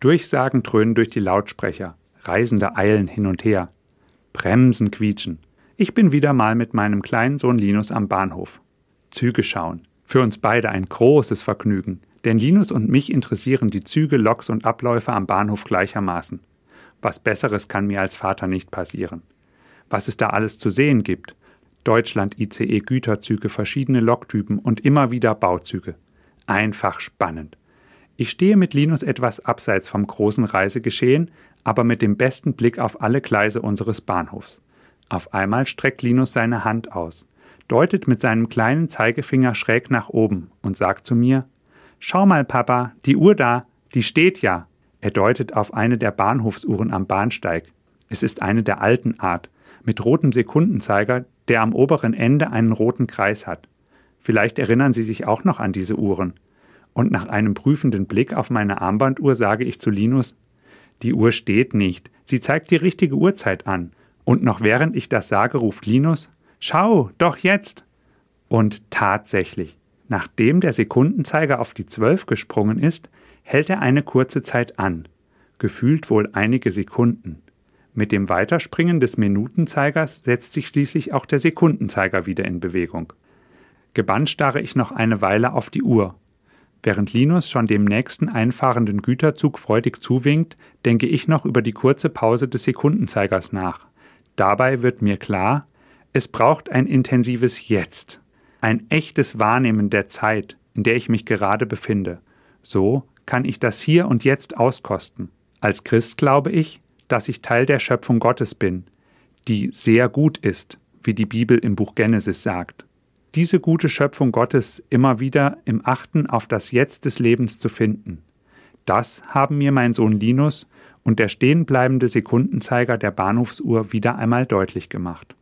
Durchsagen dröhnen durch die Lautsprecher. Reisende eilen hin und her. Bremsen quietschen. Ich bin wieder mal mit meinem kleinen Sohn Linus am Bahnhof. Züge schauen. Für uns beide ein großes Vergnügen. Denn Linus und mich interessieren die Züge, Loks und Abläufe am Bahnhof gleichermaßen. Was Besseres kann mir als Vater nicht passieren. Was es da alles zu sehen gibt. Deutschland ICE Güterzüge, verschiedene Loktypen und immer wieder Bauzüge. Einfach spannend. Ich stehe mit Linus etwas abseits vom großen Reisegeschehen, aber mit dem besten Blick auf alle Gleise unseres Bahnhofs. Auf einmal streckt Linus seine Hand aus, deutet mit seinem kleinen Zeigefinger schräg nach oben und sagt zu mir Schau mal, Papa, die Uhr da, die steht ja. Er deutet auf eine der Bahnhofsuhren am Bahnsteig. Es ist eine der alten Art, mit rotem Sekundenzeiger, der am oberen Ende einen roten Kreis hat. Vielleicht erinnern Sie sich auch noch an diese Uhren. Und nach einem prüfenden Blick auf meine Armbanduhr sage ich zu Linus, die Uhr steht nicht, sie zeigt die richtige Uhrzeit an. Und noch während ich das sage, ruft Linus, Schau, doch jetzt. Und tatsächlich, nachdem der Sekundenzeiger auf die Zwölf gesprungen ist, hält er eine kurze Zeit an, gefühlt wohl einige Sekunden. Mit dem Weiterspringen des Minutenzeigers setzt sich schließlich auch der Sekundenzeiger wieder in Bewegung. Gebannt starre ich noch eine Weile auf die Uhr. Während Linus schon dem nächsten einfahrenden Güterzug freudig zuwinkt, denke ich noch über die kurze Pause des Sekundenzeigers nach. Dabei wird mir klar, es braucht ein intensives Jetzt, ein echtes Wahrnehmen der Zeit, in der ich mich gerade befinde. So kann ich das hier und jetzt auskosten. Als Christ glaube ich, dass ich Teil der Schöpfung Gottes bin, die sehr gut ist, wie die Bibel im Buch Genesis sagt diese gute Schöpfung Gottes immer wieder im Achten auf das Jetzt des Lebens zu finden. Das haben mir mein Sohn Linus und der stehenbleibende Sekundenzeiger der Bahnhofsuhr wieder einmal deutlich gemacht.